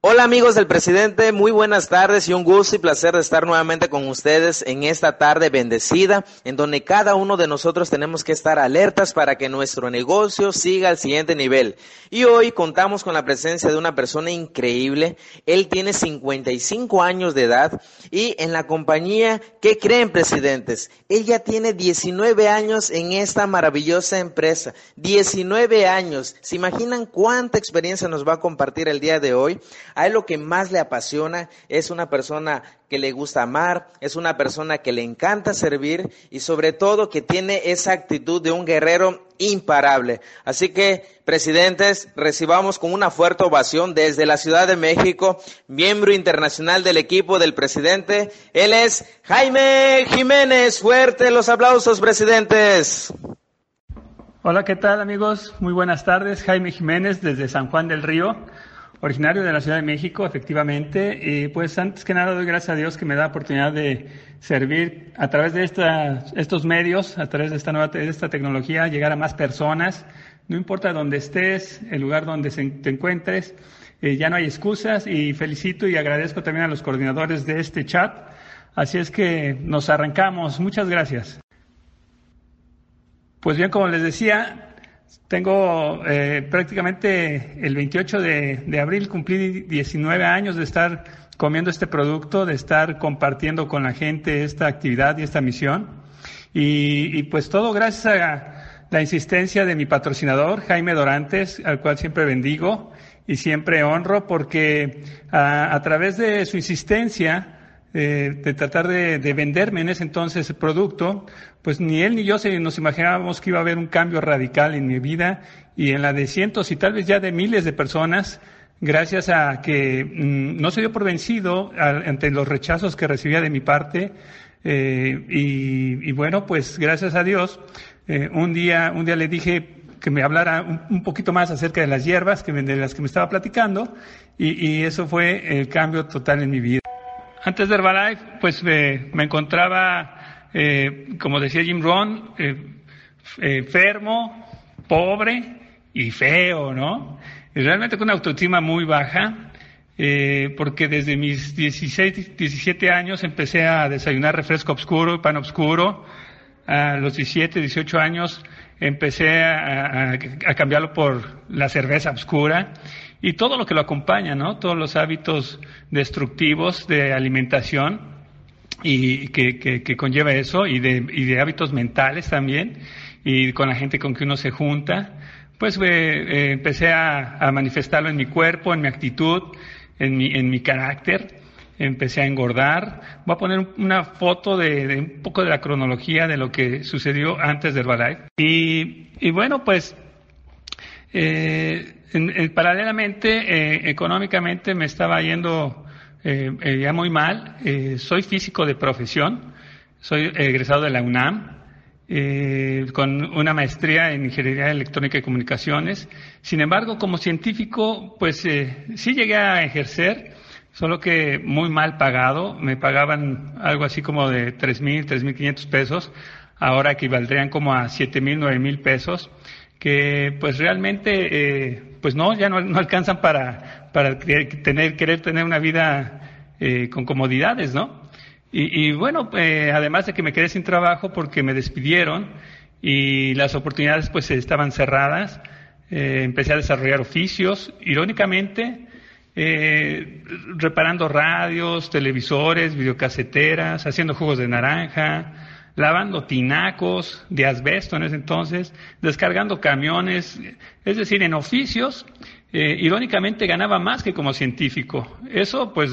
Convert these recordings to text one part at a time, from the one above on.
Hola amigos del presidente, muy buenas tardes y un gusto y placer de estar nuevamente con ustedes en esta tarde bendecida, en donde cada uno de nosotros tenemos que estar alertas para que nuestro negocio siga al siguiente nivel. Y hoy contamos con la presencia de una persona increíble. Él tiene 55 años de edad y en la compañía, ¿qué creen presidentes? Él ya tiene 19 años en esta maravillosa empresa. 19 años. ¿Se imaginan cuánta experiencia nos va a compartir el día de hoy? A él lo que más le apasiona es una persona que le gusta amar, es una persona que le encanta servir y sobre todo que tiene esa actitud de un guerrero imparable. Así que, presidentes, recibamos con una fuerte ovación desde la Ciudad de México, miembro internacional del equipo del presidente. Él es Jaime Jiménez. Fuerte los aplausos, presidentes. Hola, ¿qué tal amigos? Muy buenas tardes. Jaime Jiménez desde San Juan del Río originario de la Ciudad de México, efectivamente. Y pues antes que nada doy gracias a Dios que me da oportunidad de servir a través de estos medios, a través de esta nueva de esta tecnología, llegar a más personas. No importa dónde estés, el lugar donde te encuentres, eh, ya no hay excusas y felicito y agradezco también a los coordinadores de este chat. Así es que nos arrancamos. Muchas gracias. Pues bien, como les decía, tengo eh, prácticamente el 28 de, abril cumplí 19 años de estar comiendo este producto, de estar compartiendo con la gente esta actividad y esta misión. Y, pues todo gracias a la insistencia de mi patrocinador, Jaime Dorantes, al cual siempre bendigo y siempre honro porque a través de su insistencia, eh, de tratar de, venderme en ese entonces el producto, pues ni él ni yo se, nos imaginábamos que iba a haber un cambio radical en mi vida y en la de cientos y tal vez ya de miles de personas, gracias a que mm, no se dio por vencido ante los rechazos que recibía de mi parte. Eh, y, bueno, pues gracias a Dios, eh, un día, un día le dije que me hablara un, poquito más acerca de las hierbas que de las que me estaba platicando, y eso fue el cambio total en mi vida. Antes de Herbalife, pues me encontraba, eh, como decía Jim Rohn, eh, eh, enfermo, pobre y feo, ¿no? Realmente con una autoestima muy baja, porque desde mis 16, 17 años empecé a desayunar refresco oscuro, pan oscuro. A los 17, 18 años empecé a, a cambiarlo por la cerveza oscura y todo lo que lo acompaña, ¿no? Todos los hábitos destructivos de alimentación y que, que, conlleva eso y de, y de hábitos mentales también y con la gente con que uno se junta, pues eh, eh, empecé a, a, manifestarlo en mi cuerpo, en mi actitud, en mi, en mi carácter. Empecé a engordar. Voy a poner una foto de, de un poco de la cronología de lo que sucedió antes del Herbalife. Y, y bueno, pues eh, paralelamente, eh, económicamente me estaba yendo eh, eh, ya muy mal. soy físico de profesión, soy egresado de la UNAM, con una maestría en Ingeniería Electrónica y Comunicaciones. Sin embargo, como científico, pues sí llegué a ejercer, solo que muy mal pagado. Me pagaban algo así como de tres mil, tres mil quinientos pesos, ahora equivaldrían como a siete mil, nueve mil pesos que pues realmente eh, pues no ya no, no, alcanzan para para tener querer tener una vida eh, con comodidades no y, y bueno eh, además de que me quedé sin trabajo porque me despidieron y las oportunidades pues estaban cerradas eh, empecé a desarrollar oficios irónicamente eh, reparando radios televisores videocaseteras haciendo jugos de naranja lavando tinacos de asbesto en ese entonces, descargando camiones, es decir, en oficios, eh, irónicamente ganaba más que como científico. Eso pues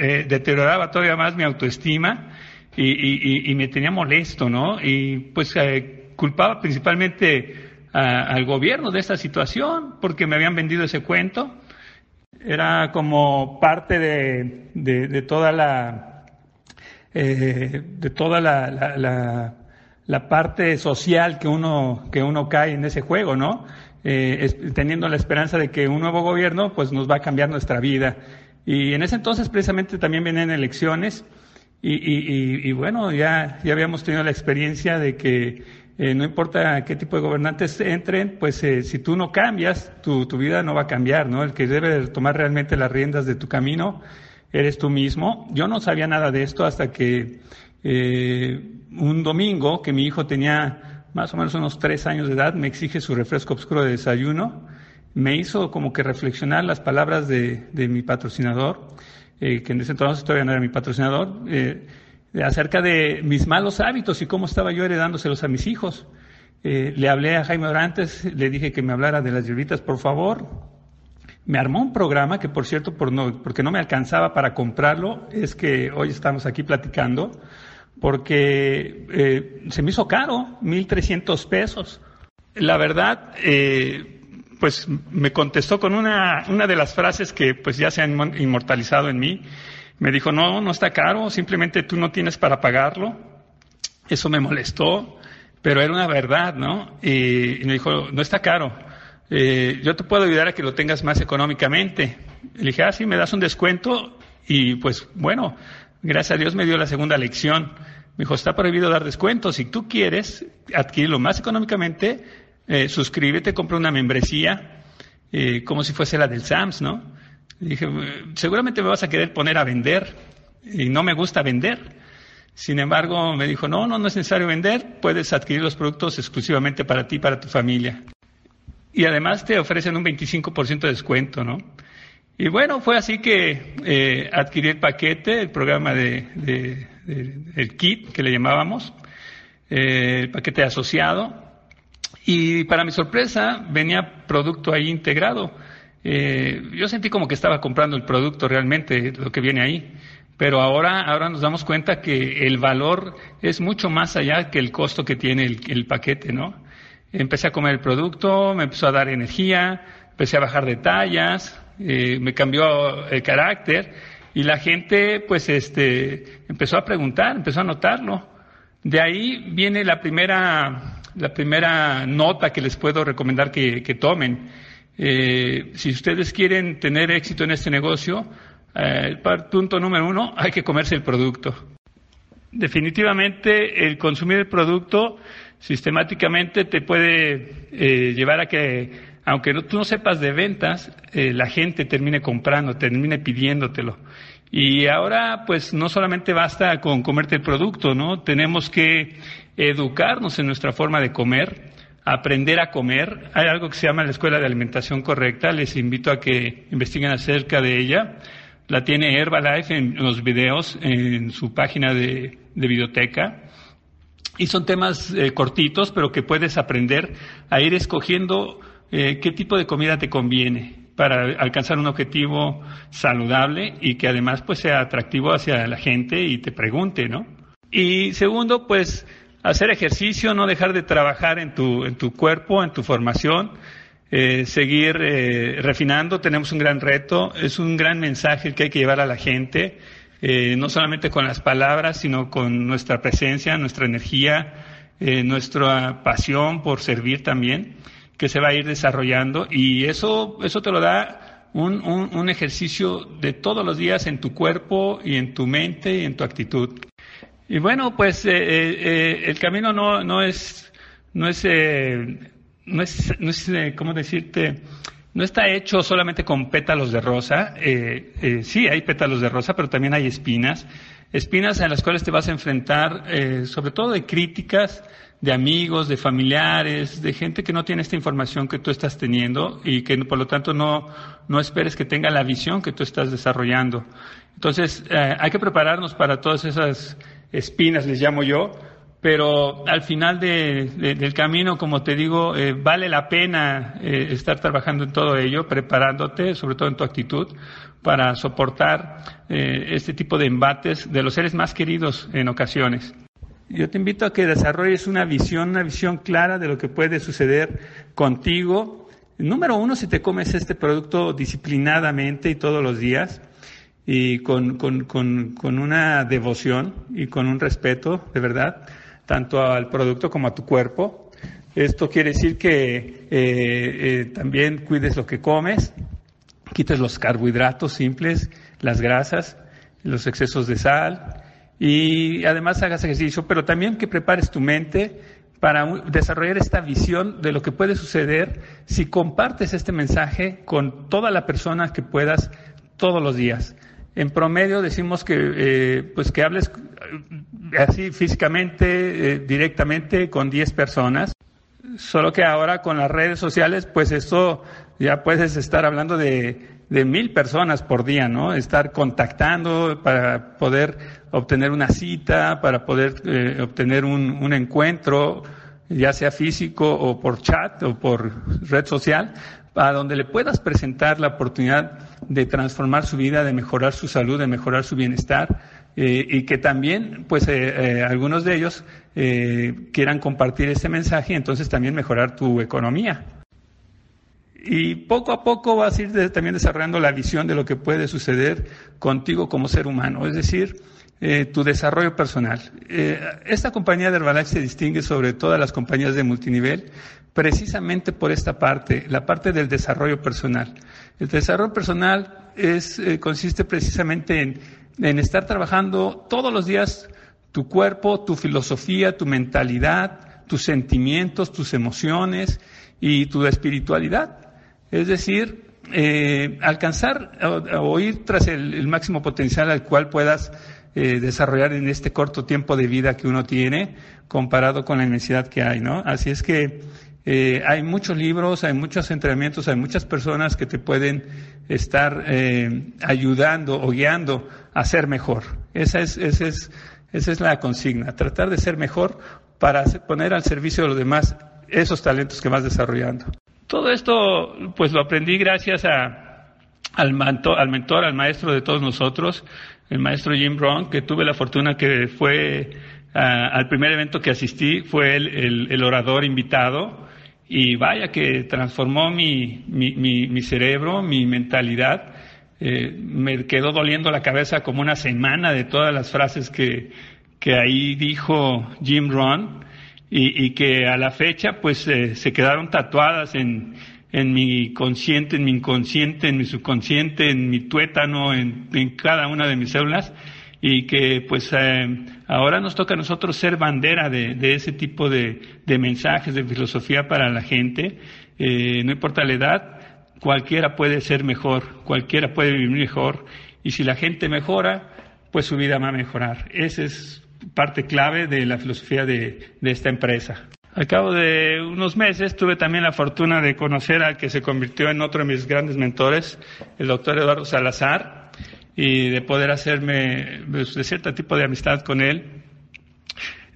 eh, deterioraba todavía más mi autoestima y, me tenía molesto, ¿no? Y pues eh, culpaba principalmente al gobierno de esta situación porque me habían vendido ese cuento. Era como parte de toda la eh, de toda la, la, parte social que uno, que uno cae en ese juego, ¿no? Eh, teniendo la esperanza de que un nuevo gobierno pues nos va a cambiar nuestra vida. Y en ese entonces precisamente también vienen elecciones y, y, y, bueno, ya, ya habíamos tenido la experiencia de que eh, no importa qué tipo de gobernantes entren, pues si tú no cambias, tu, tu, vida no va a cambiar, ¿no? El que debe tomar realmente las riendas de tu camino eres tú mismo. Yo no sabía nada de esto hasta que eh, un domingo, que mi hijo tenía más o menos unos tres años de edad, me exige su refresco oscuro de desayuno, me hizo como que reflexionar las palabras de, de mi patrocinador, que en ese entonces todavía no era mi patrocinador, acerca de mis malos hábitos y cómo estaba yo heredándoselos a mis hijos. Eh, le hablé a Jaime Orantes, le dije que me hablara de las hierbitas, por favor. Me armó un programa que, por cierto, por no, porque no me alcanzaba para comprarlo, es que hoy estamos aquí platicando, porque eh, se me hizo caro, 1.300 pesos. La verdad, eh, pues me contestó con una, una de las frases que pues ya se han inmortalizado en mí, me dijo, no, no está caro, simplemente tú no tienes para pagarlo. Eso me molestó, pero era una verdad, ¿no? Y, me dijo, no está caro, eh, yo te puedo ayudar a que lo tengas más económicamente. Le dije, ah, sí, me das un descuento y pues bueno, gracias a Dios me dio la segunda lección. Me dijo, está prohibido dar descuentos. Si tú quieres adquirirlo más económicamente, eh, suscríbete, compra una membresía, eh, como si fuese la del SAMS, ¿no? dije, seguramente me vas a querer poner a vender y no me gusta vender. Sin embargo, me dijo, no, no, no es necesario vender, puedes adquirir los productos exclusivamente para ti, para tu familia. Y además te ofrecen un 25% de descuento, ¿no? Y bueno, fue así que eh, adquirí el paquete, el programa de, el kit que le llamábamos, eh, el paquete asociado. Y para mi sorpresa venía producto ahí integrado. Eh, yo sentí como que estaba comprando el producto realmente, lo que viene ahí. Pero ahora, ahora nos damos cuenta que el valor es mucho más allá que el costo que tiene el, paquete, ¿no? Empecé a comer el producto, me empezó a dar energía, empecé a bajar de tallas, eh, me cambió el carácter y la gente, pues, este, empezó a preguntar, empezó a notarlo. De ahí viene la primera, la primera nota que les puedo recomendar que, que tomen eh, si ustedes quieren tener éxito en este negocio, eh, punto número uno, hay que comerse el producto. Definitivamente el consumir el producto sistemáticamente te puede eh, llevar a que, aunque tú no sepas de ventas, eh, la gente termine comprando, termine pidiéndotelo. Y ahora, pues, no solamente basta con comerte el producto, ¿no? Tenemos que educarnos en nuestra forma de comer, aprender a comer. Hay algo que se llama la Escuela de Alimentación Correcta, les invito a que investiguen acerca de ella. La tiene Herbalife en los videos en su página de, biblioteca. Y son temas eh, cortitos, pero que puedes aprender a ir escogiendo eh, qué tipo de comida te conviene para alcanzar un objetivo saludable y que además pues sea atractivo hacia la gente y te pregunte, ¿no? Y segundo, pues hacer ejercicio, no dejar de trabajar en tu, en tu cuerpo, en tu formación, eh, seguir eh, refinando. Tenemos un gran reto, es un gran mensaje que hay que llevar a la gente, eh, no solamente con las palabras, sino con nuestra presencia, nuestra energía, nuestra pasión por servir también, que se va a ir desarrollando y eso, eso te lo da un, un, un ejercicio de todos los días en tu cuerpo y en tu mente y en tu actitud. Y bueno, pues eh, eh, eh, el camino no, no es, no es, no es, no es ¿cómo decirte? No está hecho solamente con pétalos de rosa. sí, hay pétalos de rosa, pero también hay espinas. Espinas en las cuales te vas a enfrentar, sobre todo de críticas, de amigos, de familiares, de gente que no tiene esta información que tú estás teniendo y que por lo tanto no, no esperes que tenga la visión que tú estás desarrollando. Entonces, hay que prepararnos para todas esas espinas les llamo yo, pero al final del camino, como te digo, eh, vale la pena eh, estar trabajando en todo ello, preparándote, sobre todo en tu actitud, para soportar eh, este tipo de embates de los seres más queridos en ocasiones. Yo te invito a que desarrolles una visión, una visión clara de lo que puede suceder contigo. Número uno, si te comes este producto disciplinadamente y todos los días y con, con, con, con, una devoción y con un respeto, de verdad, tanto al producto como a tu cuerpo. Esto quiere decir que eh, eh, también cuides lo que comes, quites los carbohidratos simples, las grasas, los excesos de sal y además hagas ejercicio, pero también que prepares tu mente para desarrollar esta visión de lo que puede suceder si compartes este mensaje con toda la persona que puedas todos los días. En promedio decimos que, eh, pues que hables eh, así físicamente, eh, directamente con 10 personas. Solo que ahora con las redes sociales, pues esto ya puedes estar hablando de, de mil personas por día, ¿no? Estar contactando para poder obtener una cita, para poder eh, obtener un, un, encuentro, ya sea físico o por chat o por red social, a donde le puedas presentar la oportunidad de transformar su vida, de mejorar su salud, de mejorar su bienestar eh, y que también, pues, eh, algunos de ellos quieran compartir este mensaje y entonces también mejorar tu economía. Y poco a poco vas a ir también desarrollando la visión de lo que puede suceder contigo como ser humano, es decir, eh, tu desarrollo personal. Eh, esta compañía de Herbalife se distingue sobre todas las compañías de multinivel precisamente por esta parte, la parte del desarrollo personal. El desarrollo personal es, eh, consiste precisamente en, en estar trabajando todos los días tu cuerpo, tu filosofía, tu mentalidad, tus sentimientos, tus emociones y tu espiritualidad. Es decir, alcanzar o, ir tras el, máximo potencial al cual puedas eh, desarrollar en este corto tiempo de vida que uno tiene comparado con la inmensidad que hay, ¿no? Así es que eh, hay muchos libros, hay muchos entrenamientos, hay muchas personas que te pueden estar ayudando o guiando a ser mejor. Esa es, esa es, esa es la consigna, tratar de ser mejor para poner al servicio de los demás esos talentos que vas desarrollando. Todo esto, pues lo aprendí gracias a, al, al mentor, al maestro de todos nosotros, el maestro Jim Brown, que tuve la fortuna que fue al primer evento que asistí, fue el, el, orador invitado, y vaya que transformó mi, mi, mi, cerebro, mi mentalidad. Eh, me quedó doliendo la cabeza como una semana de todas las frases que, que ahí dijo Jim Rohn y, y que a la fecha pues eh, se quedaron tatuadas en, en mi consciente, en mi inconsciente, en mi subconsciente, en mi tuétano, en, cada una de mis células y que pues eh, ahora nos toca a nosotros ser bandera de, de ese tipo de, de, mensajes, de filosofía para la gente. Eh, no importa la edad, cualquiera puede ser mejor, cualquiera puede vivir mejor y si la gente mejora, pues su vida va a mejorar. Ese es parte clave de la filosofía de, esta empresa. Al cabo de unos meses tuve también la fortuna de conocer al que se convirtió en otro de mis grandes mentores, el doctor Eduardo Salazar, y de poder hacerme pues, de cierto tipo de amistad con él.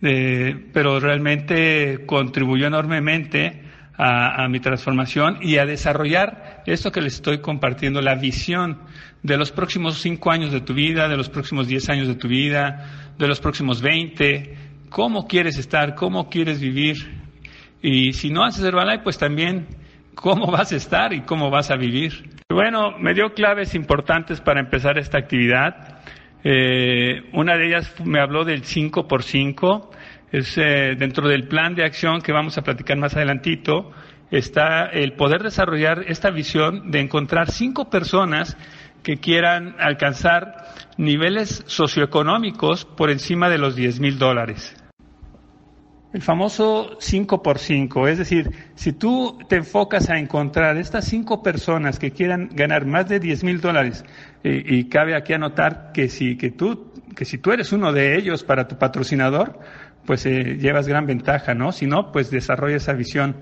pero realmente contribuyó enormemente a, mi transformación y a desarrollar esto que les estoy compartiendo, la visión de los próximos cinco años de tu vida, de los próximos diez años de tu vida, de los próximos veinte, cómo quieres estar, cómo quieres vivir. Y si no haces Herbalife, pues también cómo vas a estar y cómo vas a vivir. Bueno, me dio claves importantes para empezar esta actividad. Eh, una de ellas me habló del 5 por 5 es eh, dentro del plan de acción que vamos a platicar más adelantito, está el poder desarrollar esta visión de encontrar cinco personas que quieran alcanzar niveles socioeconómicos por encima de los 10 mil dólares. El famoso 5 por 5, es decir, si tú te enfocas a encontrar estas cinco personas que quieran ganar más de 10 mil dólares, y cabe aquí anotar que si, que, tú, que si tú eres uno de ellos para tu patrocinador, pues eh, llevas gran ventaja, ¿no? Si no, pues desarrolla esa visión.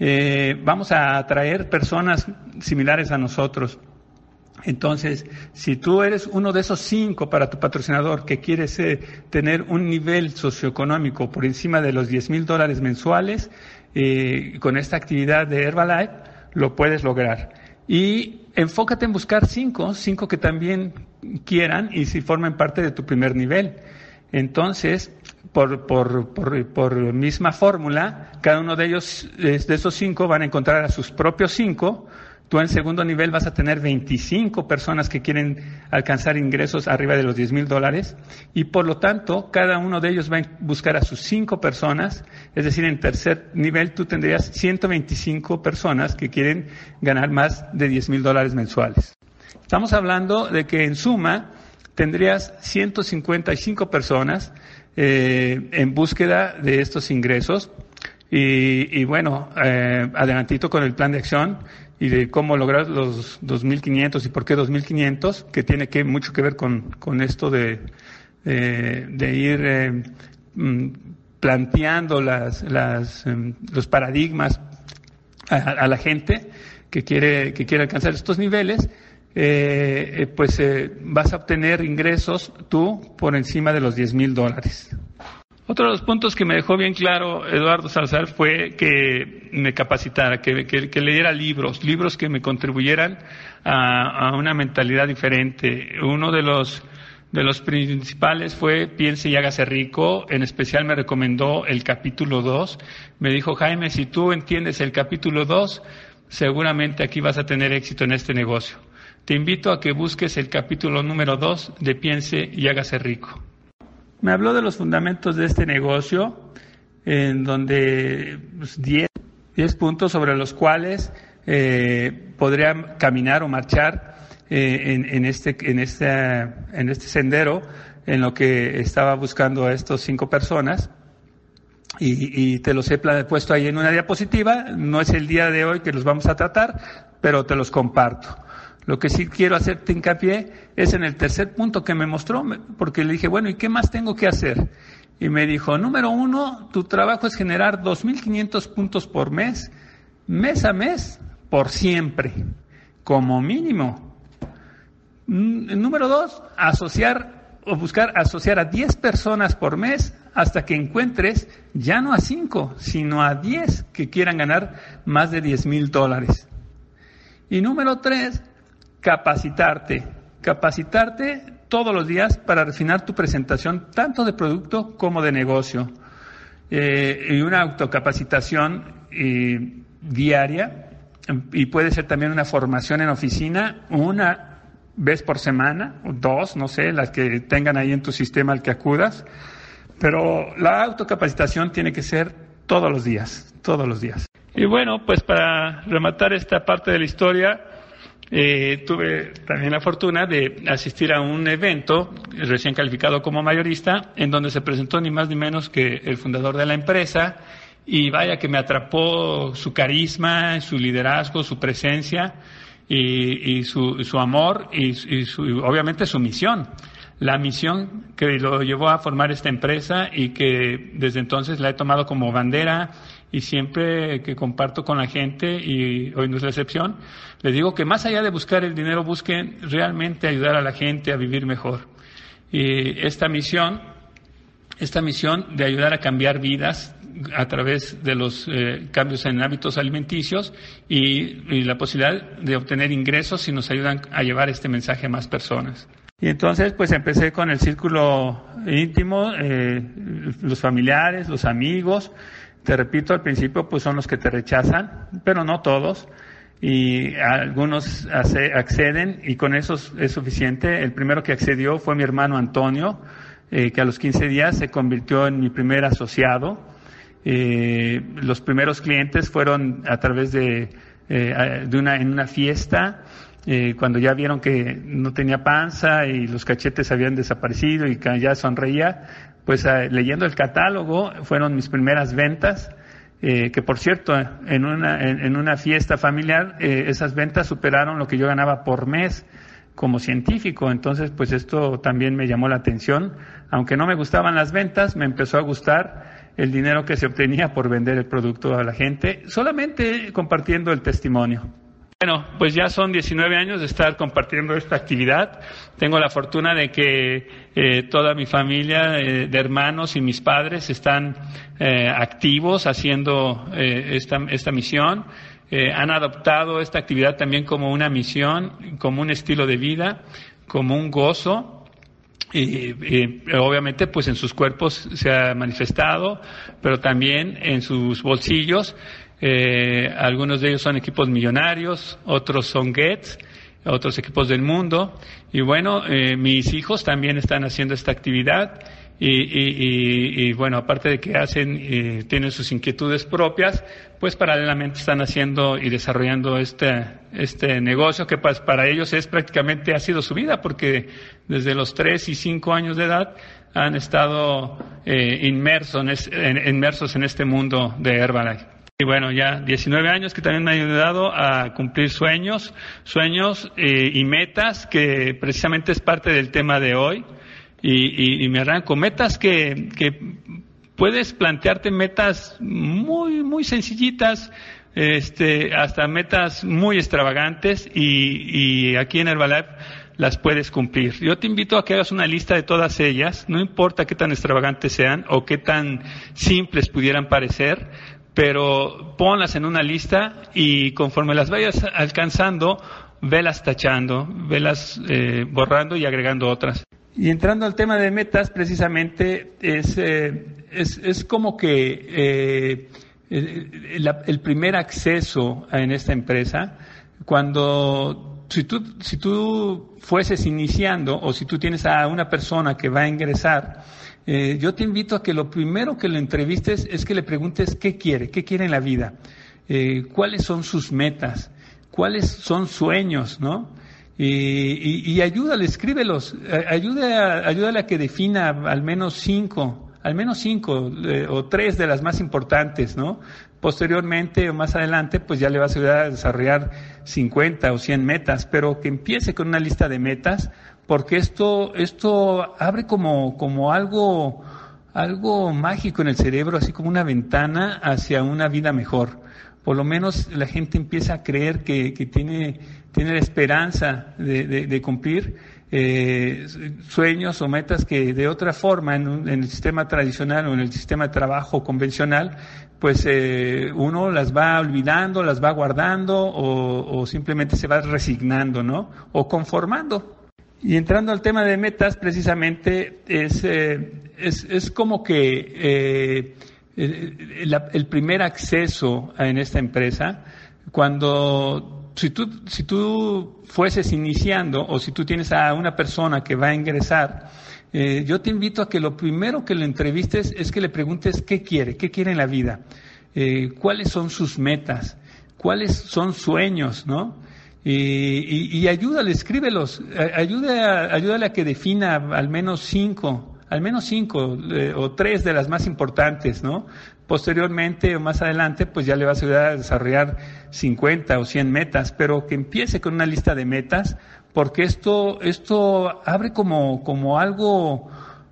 Eh, vamos a atraer personas similares a nosotros. Entonces, si tú eres uno de esos cinco para tu patrocinador que quieres eh, tener un nivel socioeconómico por encima de los 10 mil dólares mensuales, con esta actividad de Herbalife, lo puedes lograr. Y enfócate en buscar cinco, cinco que también quieran y si formen parte de tu primer nivel. Entonces, por, por, por, por misma fórmula, cada uno de ellos, de esos cinco, van a encontrar a sus propios cinco. Tú en segundo nivel vas a tener 25 personas que quieren alcanzar ingresos arriba de los 10 mil dólares y por lo tanto cada uno de ellos va a buscar a sus cinco personas, es decir, en tercer nivel tú tendrías 125 personas que quieren ganar más de 10 mil dólares mensuales. Estamos hablando de que en suma tendrías 155 personas eh, en búsqueda de estos ingresos Y, bueno, eh, adelantito con el plan de acción y de cómo lograr los 2.500 y por qué 2.500, que tiene que mucho que ver con, con esto de, de ir eh, mm, planteando las, las, em, los paradigmas a, la gente que quiere, que quiere alcanzar estos niveles. Eh, eh pues eh, vas a obtener ingresos tú por encima de los 10 mil dólares. Otro de los puntos que me dejó bien claro Eduardo Salazar fue que me capacitara, que, leyera libros, libros que me contribuyeran a, a, una mentalidad diferente. Uno de los, de los principales fue Piense y hágase rico, en especial me recomendó el capítulo 2. Me dijo, Jaime, si tú entiendes el capítulo 2, seguramente aquí vas a tener éxito en este negocio. Te invito a que busques el capítulo número 2 de Piense y hágase rico. Me habló de los fundamentos de este negocio, en donde 10 pues, puntos sobre los cuales eh, podría caminar o marchar eh, en, este, en, este, en este sendero en lo que estaba buscando a estos cinco personas. Y, y, te los he puesto ahí en una diapositiva. No es el día de hoy que los vamos a tratar, pero te los comparto. Lo que sí quiero hacerte hincapié es en el tercer punto que me mostró, porque le dije, bueno, ¿y qué más tengo que hacer? Y me dijo, número uno, tu trabajo es generar 2.500 puntos por mes, mes a mes, por siempre, como mínimo. Mm, número dos, asociar o buscar asociar a 10 personas por mes hasta que encuentres ya no a 5, sino a 10 que quieran ganar más de 10 mil dólares. Y número tres, capacitarte, capacitarte todos los días para refinar tu presentación tanto de producto como de negocio. Eh, y una autocapacitación eh, diaria y puede ser también una formación en oficina, una vez por semana, dos, no sé, las que tengan ahí en tu sistema al que acudas. Pero la autocapacitación tiene que ser todos los días, todos los días. Y bueno, pues para rematar esta parte de la historia, eh, tuve también la fortuna de asistir a un evento recién calificado como mayorista, en donde se presentó ni más ni menos que el fundador de la empresa, y vaya que me atrapó su carisma, su liderazgo, su presencia y, su, su, amor y, su, obviamente su misión. La misión que lo llevó a formar esta empresa y que desde entonces la he tomado como bandera y siempre que comparto con la gente, y hoy no es la excepción, les digo que más allá de buscar el dinero, busquen realmente ayudar a la gente a vivir mejor. Y esta misión, esta misión de ayudar a cambiar vidas a través de los eh, cambios en hábitos alimenticios y, la posibilidad de obtener ingresos si nos ayudan a llevar este mensaje a más personas. Y entonces, pues empecé con el círculo íntimo, eh, los familiares, los amigos, te repito, al principio pues son los que te rechazan, pero no todos. Y algunos acceden y con eso es suficiente. El primero que accedió fue mi hermano Antonio, eh, que a los 15 días se convirtió en mi primer asociado. Eh, los primeros clientes fueron a través de, eh, de una, en una fiesta, eh, cuando ya vieron que no tenía panza y los cachetes habían desaparecido y ya sonreía, pues ah, leyendo el catálogo fueron mis primeras ventas, eh, que por cierto, en una, en, una fiesta familiar, eh, esas ventas superaron lo que yo ganaba por mes como científico. Entonces, pues esto también me llamó la atención. Aunque no me gustaban las ventas, me empezó a gustar el dinero que se obtenía por vender el producto a la gente, solamente compartiendo el testimonio. Bueno, pues ya son 19 años de estar compartiendo esta actividad. Tengo la fortuna de que eh, toda mi familia eh, de hermanos y mis padres están eh, activos haciendo esta, esta, misión. han adoptado esta actividad también como una misión, como un estilo de vida, como un gozo. Y, obviamente pues en sus cuerpos se ha manifestado, pero también en sus bolsillos eh, algunos de ellos son equipos millonarios, otros son Gets, otros equipos del mundo. Y bueno, eh, mis hijos también están haciendo esta actividad. Y, y, y, bueno, aparte de que hacen, eh, tienen sus inquietudes propias, pues paralelamente están haciendo y desarrollando este, este negocio que pues, para ellos es prácticamente ha sido su vida, porque desde los tres y cinco años de edad han estado eh, inmersos, en, inmersos en este mundo de Herbalife. Y bueno, ya 19 años que también me han ayudado a cumplir sueños, sueños eh, y metas que precisamente es parte del tema de hoy. Y, y, me arranco metas que, que puedes plantearte metas muy, muy sencillitas, este, hasta metas muy extravagantes y, y aquí en Herbalife las puedes cumplir. Yo te invito a que hagas una lista de todas ellas, no importa qué tan extravagantes sean o qué tan simples pudieran parecer, pero ponlas en una lista y conforme las vayas alcanzando, velas tachando, velas eh, borrando y agregando otras. Y entrando al tema de metas, precisamente es, eh, es, es, como que eh, el, el, primer acceso en esta empresa, cuando si tú, si tú fueses iniciando o si tú tienes a una persona que va a ingresar, eh, yo te invito a que lo primero que le entrevistes es que le preguntes qué quiere, qué quiere en la vida, eh, cuáles son sus metas, cuáles son sueños, ¿no? Y, y, ayúdale, escríbelos, ayúdale a, ayúdale que defina al menos cinco, al menos cinco eh, o tres de las más importantes, ¿no? Posteriormente o más adelante, pues ya le vas a ayudar a desarrollar 50 o 100 metas, pero que empiece con una lista de metas porque esto, esto abre como, como algo, algo mágico en el cerebro, así como una ventana hacia una vida mejor. Por lo menos la gente empieza a creer que, que tiene, tiene la esperanza de, de, de cumplir eh, sueños o metas que de otra forma en, en, el sistema tradicional o en el sistema de trabajo convencional, pues eh, uno las va olvidando, las va guardando o, o simplemente se va resignando, ¿no? O conformando. Y entrando al tema de metas, precisamente es, eh, es, es, como que eh, el, el, primer acceso en esta empresa, cuando si tú, si tú fueses iniciando o si tú tienes a una persona que va a ingresar, eh, yo te invito a que lo primero que le entrevistes es que le preguntes qué quiere, qué quiere en la vida, eh, cuáles son sus metas, cuáles son sueños, ¿no? Y, y, y, ayúdale, escríbelos, ayúdale a que defina al menos cinco, al menos cinco eh, o tres de las más importantes, ¿no? Posteriormente o más adelante, pues ya le vas a ayudar a desarrollar 50 o 100 metas, pero que empiece con una lista de metas, porque esto, esto abre como, como algo,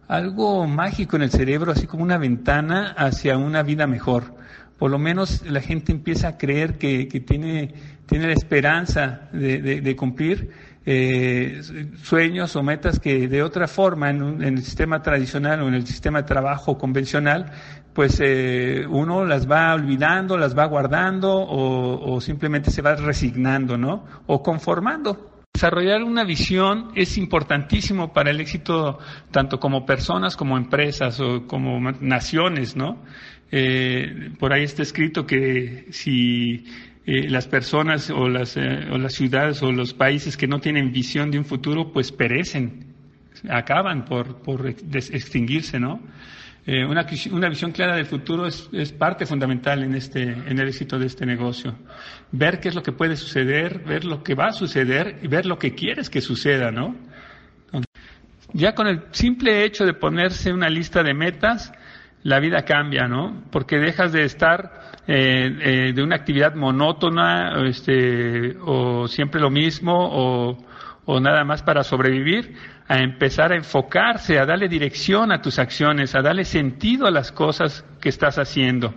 algo mágico en el cerebro, así como una ventana hacia una vida mejor. Por lo menos la gente empieza a creer que, que tiene tiene la esperanza de, de, de cumplir eh, sueños o metas que de otra forma en, un, en, el sistema tradicional o en el sistema de trabajo convencional, pues eh, uno las va olvidando, las va guardando o, o simplemente se va resignando, ¿no? O conformando. Desarrollar una visión es importantísimo para el éxito tanto como personas como empresas o como naciones, ¿no? Eh, por ahí está escrito que si eh, las personas o las, eh, o las ciudades o los países que no tienen visión de un futuro, pues perecen, acaban por, por extinguirse, ¿no? Eh, una, una, visión clara del futuro es, es, parte fundamental en, este, en el éxito de este negocio. Ver qué es lo que puede suceder, ver lo que va a suceder y ver lo que quieres que suceda, ¿no? Ya con el simple hecho de ponerse una lista de metas, la vida cambia, ¿no? Porque dejas de estar eh, eh, de una actividad monótona este, o siempre lo mismo o, o nada más para sobrevivir, a empezar a enfocarse, a darle dirección a tus acciones, a darle sentido a las cosas que estás haciendo.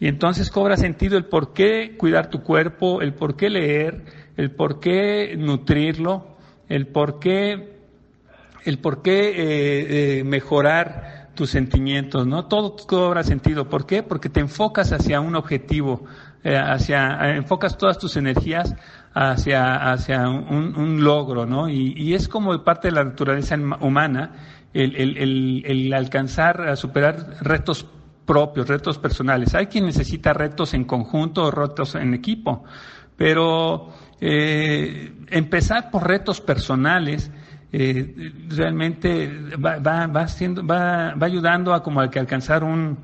Y entonces cobra sentido el por qué cuidar tu cuerpo, el por qué leer, el por qué nutrirlo, el por qué, el por qué eh, eh, mejorar tus sentimientos, ¿no? Todo cobra sentido. ¿Por qué? Porque te enfocas hacia un objetivo, eh, hacia, eh, enfocas todas tus energías hacia, hacia un, un logro, ¿no? Y, y, es como parte de la naturaleza humana el, el, el, el alcanzar a superar retos propios, retos personales. Hay quien necesita retos en conjunto o retos en equipo, pero eh, empezar por retos personales eh, realmente va, va, va, va, va, ayudando a como a que alcanzar un,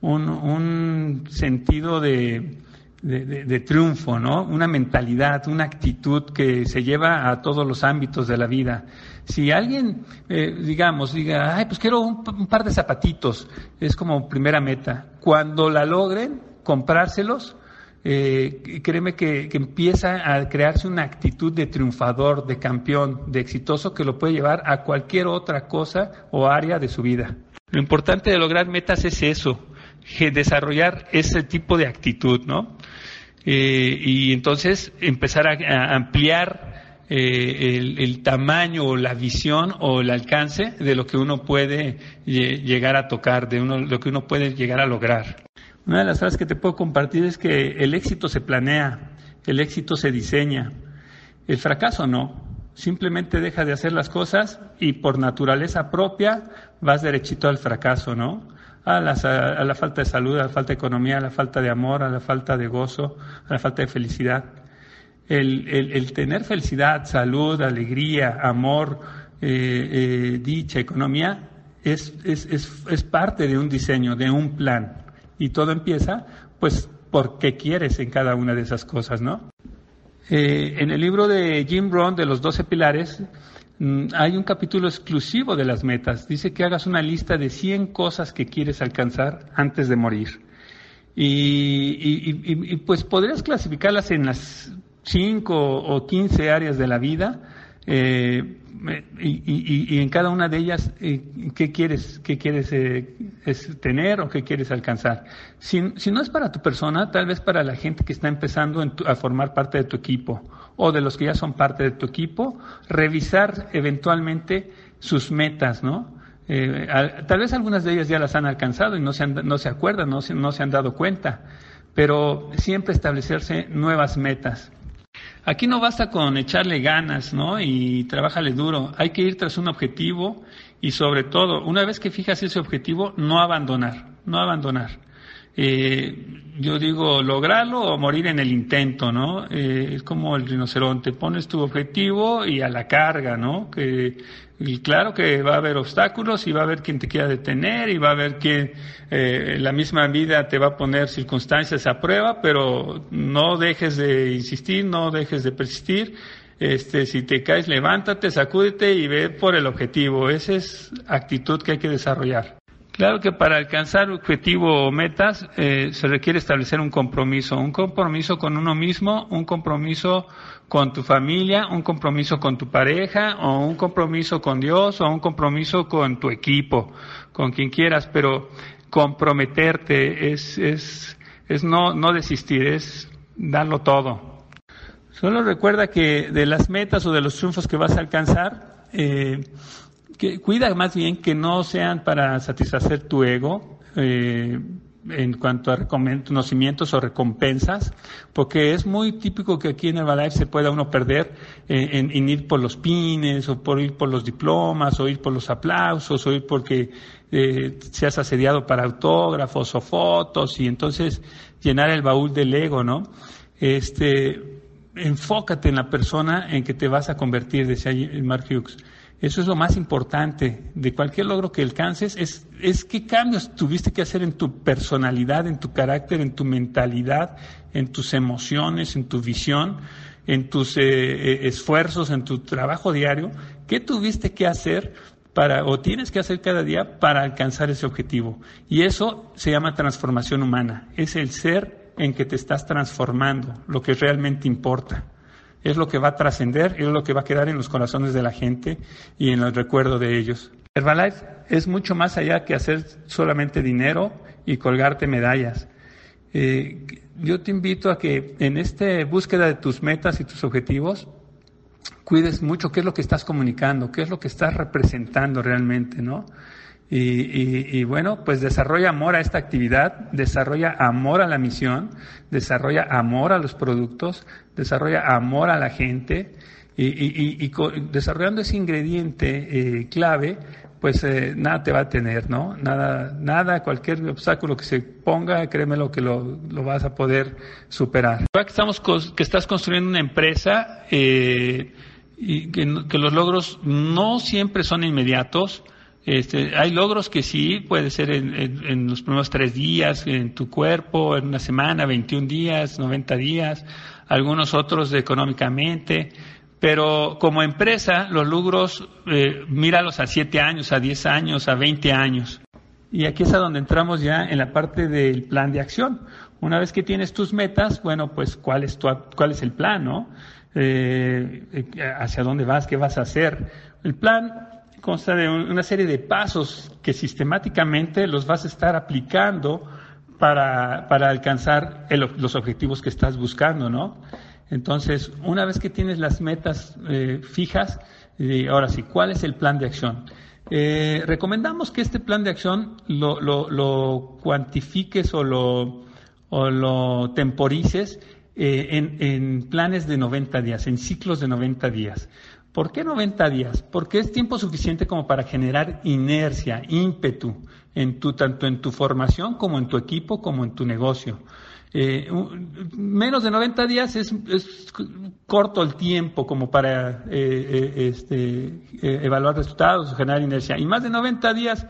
un, un sentido de, de, de, triunfo, ¿no? Una mentalidad, una actitud que se lleva a todos los ámbitos de la vida. Si alguien, eh, digamos, diga, ay, pues quiero un, un, par de zapatitos, es como primera meta. Cuando la logren, comprárselos, eh, créeme que, que, empieza a crearse una actitud de triunfador, de campeón, de exitoso que lo puede llevar a cualquier otra cosa o área de su vida. Lo importante de lograr metas es eso, desarrollar ese tipo de actitud, ¿no? Eh, y entonces empezar a, ampliar eh, el, el, tamaño o la visión o el alcance de lo que uno puede llegar a tocar, de uno, lo que uno puede llegar a lograr. Una de las frases que te puedo compartir es que el éxito se planea, el éxito se diseña, el fracaso no. Simplemente deja de hacer las cosas y por naturaleza propia vas derechito al fracaso, ¿no? a la, falta de salud, a la falta de economía, a la falta de amor, a la falta de gozo, a la falta de felicidad. El, tener felicidad, salud, alegría, amor, eh, eh, dicha, economía, es, parte de un diseño, de un plan. Y todo empieza, pues, porque quieres en cada una de esas cosas, ¿no? Eh, en el libro de Jim Brown, de los doce pilares, Mm, hay un capítulo exclusivo de las metas. Dice que hagas una lista de 100 cosas que quieres alcanzar antes de morir. Y pues podrías clasificarlas en las 5 o 15 áreas de la vida. Eh, y, en cada una de ellas, eh, ¿qué quieres, qué quieres eh, tener o qué quieres alcanzar? Si, si, no es para tu persona, tal vez para la gente que está empezando a formar parte de tu equipo o de los que ya son parte de tu equipo, revisar eventualmente sus metas, ¿no? Eh, tal vez algunas de ellas ya las han alcanzado y no se, han, no se acuerdan, no se, no se han dado cuenta, pero siempre establecerse nuevas metas. Aquí no basta con echarle ganas, ¿no? Y trabajale duro. Hay que ir tras un objetivo y sobre todo, una vez que fijas ese objetivo, no abandonar, no abandonar eh, yo digo, lograrlo o morir en el intento, ¿no? Eh, es como el rinoceronte, pones tu objetivo y a la carga, ¿no? Que, claro que va a haber obstáculos y va a haber quien te quiera detener y va a haber quien eh, la misma vida te va a poner circunstancias a prueba, pero no dejes de insistir, no dejes de persistir. Este, si te caes, levántate, sacúdete y ve por el objetivo. Esa es actitud que hay que desarrollar. Claro que para alcanzar objetivo o metas eh, se requiere establecer un compromiso, un compromiso con uno mismo, un compromiso con tu familia, un compromiso con tu pareja o un compromiso con Dios o un compromiso con tu equipo, con quien quieras, pero comprometerte es, es, es no, no desistir, es darlo todo. Solo recuerda que de las metas o de los triunfos que vas a alcanzar, eh, que cuida más bien que no sean para satisfacer tu ego eh, en cuanto a reconocimientos o recompensas, porque es muy típico que aquí en Herbalife se pueda uno perder eh, en, en, ir por los pines, o por ir por los diplomas, o ir por los aplausos, o ir porque eh, seas asediado para autógrafos o fotos, y entonces llenar el baúl del ego, ¿no? Este, enfócate en la persona en que te vas a convertir, decía Mark Hughes. Eso es lo más importante de cualquier logro que alcances, es, es qué cambios tuviste que hacer en tu personalidad, en tu carácter, en tu mentalidad, en tus emociones, en tu visión, en tus eh, eh, esfuerzos, en tu trabajo diario, qué tuviste que hacer para, o tienes que hacer cada día para alcanzar ese objetivo. Y eso se llama transformación humana, es el ser en que te estás transformando, lo que realmente importa es lo que va a trascender, es lo que va a quedar en los corazones de la gente y en el recuerdo de ellos. Herbalife es mucho más allá que hacer solamente dinero y colgarte medallas. Eh, yo te invito a que en esta búsqueda de tus metas y tus objetivos, cuides mucho qué es lo que estás comunicando, qué es lo que estás representando realmente, ¿no? Y, y, y, bueno, pues desarrolla amor a esta actividad, desarrolla amor a la misión, desarrolla amor a los productos, desarrolla amor a la gente y, y desarrollando ese ingrediente eh, clave pues eh, nada te va a tener, ¿no? Nada, nada, cualquier obstáculo que se ponga, créemelo que lo, lo vas a poder superar. que estamos, que estás construyendo una empresa eh, y que, los logros no siempre son inmediatos. Este, hay logros que sí, puede ser en, en, los primeros tres días, en tu cuerpo, en una semana, 21 días, 90 días, algunos otros económicamente. Pero como empresa, los logros, eh, míralos a 7 años, a 10 años, a 20 años. Y aquí es a donde entramos ya en la parte del plan de acción. Una vez que tienes tus metas, bueno, pues cuál es, tu, cuál es el plan, ¿no? Eh, eh, hacia dónde vas, qué vas a hacer. El plan consta de una serie de pasos que sistemáticamente los vas a estar aplicando para, para alcanzar los objetivos que estás buscando, ¿no? Entonces, una vez que tienes las metas eh, fijas, ahora sí, ¿cuál es el plan de acción? Eh, recomendamos que este plan de acción lo, lo, cuantifiques o lo, o lo temporices eh, en, en, planes de 90 días, en ciclos de 90 días. ¿Por qué 90 días? Porque es tiempo suficiente como para generar inercia, ímpetu, en tu, tanto en tu formación como en tu equipo, como en tu negocio. Eh, menos de 90 días es, corto el tiempo como para eh, eh, este, evaluar resultados, generar inercia. Y más de 90 días,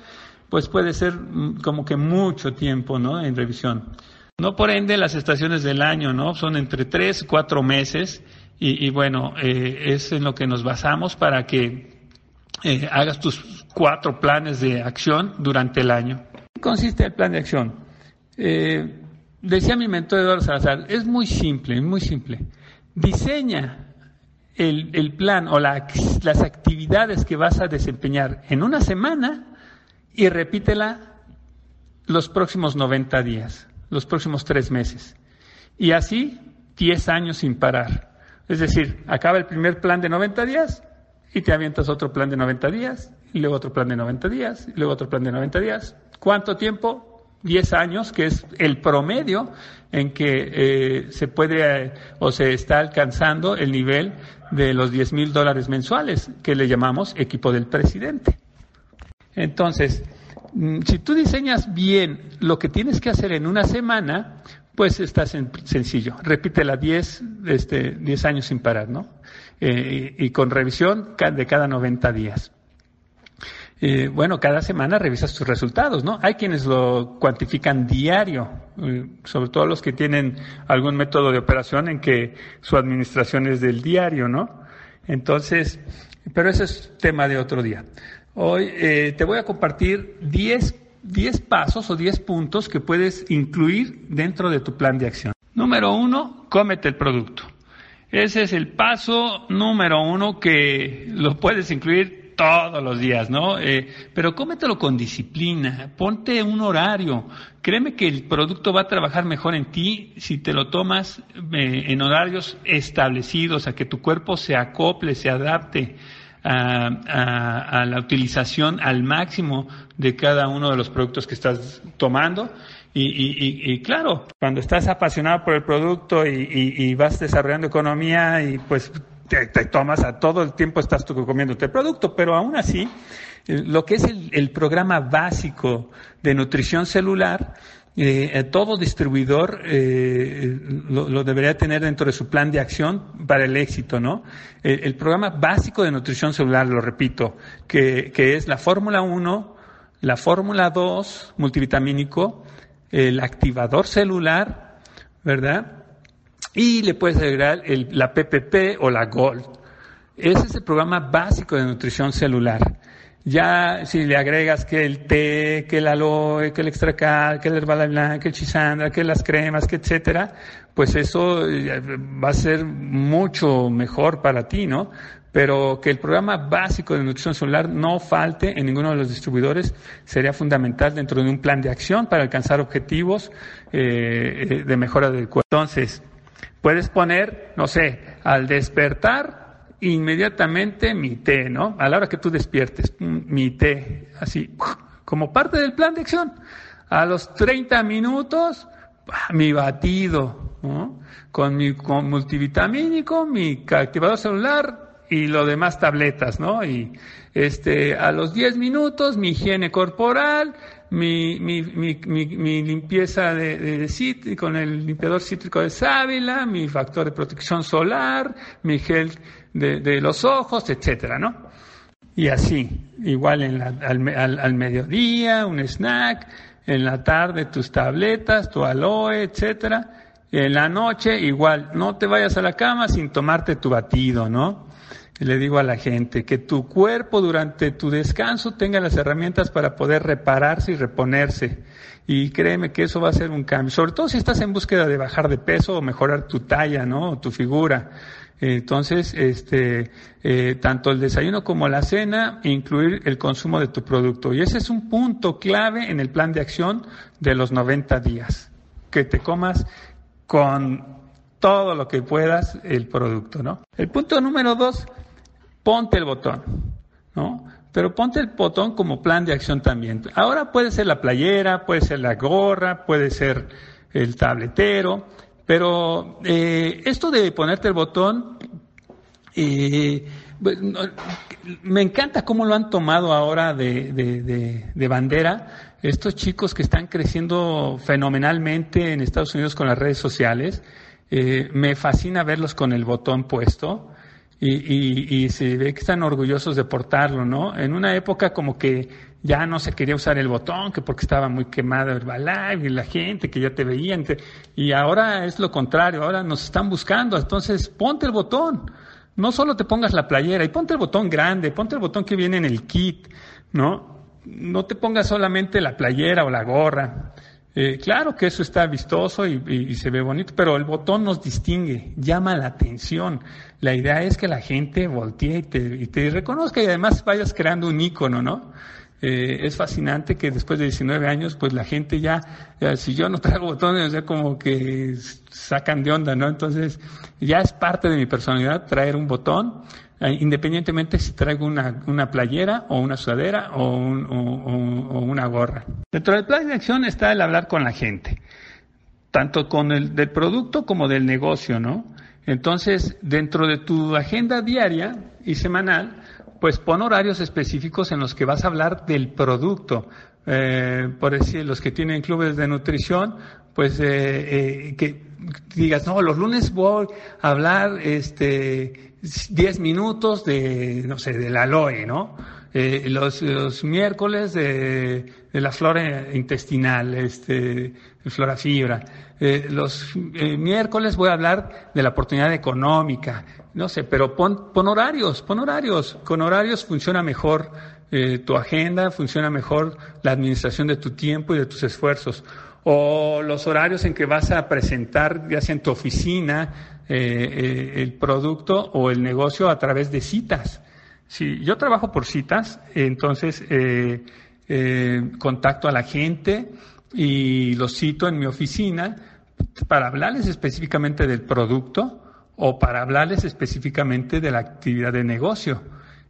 pues puede ser mm, como que mucho tiempo, ¿no? En revisión. No por ende las estaciones del año, ¿no? Son entre 3 y 4 meses. Y, bueno, es en lo que nos basamos para que hagas tus cuatro planes de acción durante el año. ¿Qué consiste el plan de acción? Eh, decía mi mentor Eduardo Salazar, es muy simple, muy simple. Diseña el, plan o las actividades que vas a desempeñar en una semana y repítela los próximos 90 días, los próximos tres meses. Y así 10 años sin parar. Es decir, acaba el primer plan de 90 días y te avientas otro plan de 90 días, y luego otro plan de 90 días, y luego otro plan de 90 días. ¿Cuánto tiempo? 10 años, que es el promedio en que eh, se puede eh, o se está alcanzando el nivel de los 10 mil dólares mensuales, que le llamamos equipo del presidente. Entonces, mm, si tú diseñas bien lo que tienes que hacer en una semana, pues está sencillo. Repítela 10, este, 10 años sin parar, ¿no? Eh, y con revisión de cada 90 días. Eh, bueno, cada semana revisas tus resultados, ¿no? Hay quienes lo cuantifican diario, eh, sobre todo los que tienen algún método de operación en que su administración es del diario, ¿no? Entonces, pero ese es tema de otro día. Hoy eh, te voy a compartir 10, 10 pasos o 10 puntos que puedes incluir dentro de tu plan de acción. Número uno, cómete el producto. Ese es el paso número uno que lo puedes incluir todos los días, ¿no? Eh, pero cómetelo con disciplina, ponte un horario. Créeme que el producto va a trabajar mejor en ti si te lo tomas eh, en horarios establecidos, a que tu cuerpo se acople, se adapte a, la utilización al máximo de cada uno de los productos que estás tomando. Y, claro, cuando estás apasionado por el producto y, vas desarrollando economía y pues te, tomas a todo el tiempo estás tú comiéndote el producto, pero aún así, eh, lo que es el, programa básico de nutrición celular, eh, todo distribuidor eh, lo, debería tener dentro de su plan de acción para el éxito, ¿no? El, programa básico de nutrición celular, lo repito, que, que es la Fórmula 1, la Fórmula 2 multivitamínico, el activador celular, ¿verdad? y le puedes agregar la PPP o la Gold. Ese es el programa básico de nutrición celular. Ya si le agregas que el té, que el aloe, que el extracal, que el herbal que el chisandra, que las cremas, que etcétera, pues eso eh, va a ser mucho mejor para ti, ¿no? Pero que el programa básico de nutrición celular no falte en ninguno de los distribuidores sería fundamental dentro de un plan de acción para alcanzar objetivos eh, eh de mejora del cuerpo. Entonces, Puedes poner, no sé, al despertar, inmediatamente mi té, ¿no? A la hora que tú despiertes, mm, mi té, así, como parte del plan de acción. A los 30 minutos, mi batido, ¿no? Con mi multivitamínico, mi activador celular y lo demás tabletas, ¿no? Y este, a los 10 minutos mi higiene corporal, mi, limpieza de, de, con el limpiador cítrico de sábila, mi factor de protección solar, mi gel de, de los ojos, etcétera, ¿no? Y así, igual en la, al, al, al, mediodía, un snack, en la tarde tus tabletas, tu aloe, etcétera. En la noche, igual, no te vayas a la cama sin tomarte tu batido, ¿no? le digo a la gente, que tu cuerpo durante tu descanso tenga las herramientas para poder repararse y reponerse. Y créeme que eso va a ser un cambio, sobre todo si estás en búsqueda de bajar de peso o mejorar tu talla, ¿no? O tu figura. Entonces, este, eh, tanto el desayuno como la cena, incluir el consumo de tu producto. Y ese es un punto clave en el plan de acción de los 90 días. Que te comas con todo lo que puedas el producto, ¿no? El punto número dos, ponte el botón, ¿no? Pero ponte el botón como plan de acción también. Ahora puede ser la playera, puede ser la gorra, puede ser el tabletero, pero eh, esto de ponerte el botón, eh, me encanta cómo lo han tomado ahora de, de, de, bandera estos chicos que están creciendo fenomenalmente en Estados Unidos con las redes sociales. Eh, me fascina verlos con el botón puesto y, y, y, se ve que están orgullosos de portarlo, ¿no? En una época como que ya no se quería usar el botón, que porque estaba muy quemado Herbalife y la gente que ya te veían, y ahora es lo contrario, ahora nos están buscando, entonces ponte el botón, no solo te pongas la playera, y ponte el botón grande, ponte el botón que viene en el kit, ¿no? No te pongas solamente la playera o la gorra. Eh, claro que eso está vistoso y, se ve bonito, pero el botón nos distingue, llama la atención. La idea es que la gente voltee y te, reconozca y además vayas creando un icono, ¿no? Eh, es fascinante que después de 19 años, pues la gente ya, si yo no traigo botones, ya como que sacan de onda, ¿no? Entonces, ya es parte de mi personalidad traer un botón. Eh, independientemente si traigo una, una playera o una sudadera o, un, o, o, una gorra. Dentro del plan de acción está el hablar con la gente, tanto con el del producto como del negocio, ¿no? Entonces, dentro de tu agenda diaria y semanal, pues pon horarios específicos en los que vas a hablar del producto. Eh, por decir, los que tienen clubes de nutrición, pues eh, eh, que digas, no, los lunes voy a hablar este 10 minutos de, no sé, del aloe, ¿no? Eh, los, los, miércoles de, de, la flora intestinal, este, flora fibra. Eh, los eh, miércoles voy a hablar de la oportunidad económica, no sé, pero pon, pon horarios, pon horarios. Con horarios funciona mejor eh, tu agenda, funciona mejor la administración de tu tiempo y de tus esfuerzos. O los horarios en que vas a presentar, ya sea en tu oficina, eh, eh, el producto o el negocio a través de citas. Si yo trabajo por citas, entonces eh, contacto a la gente y los cito en mi oficina para hablarles específicamente del producto o para hablarles específicamente de la actividad de negocio.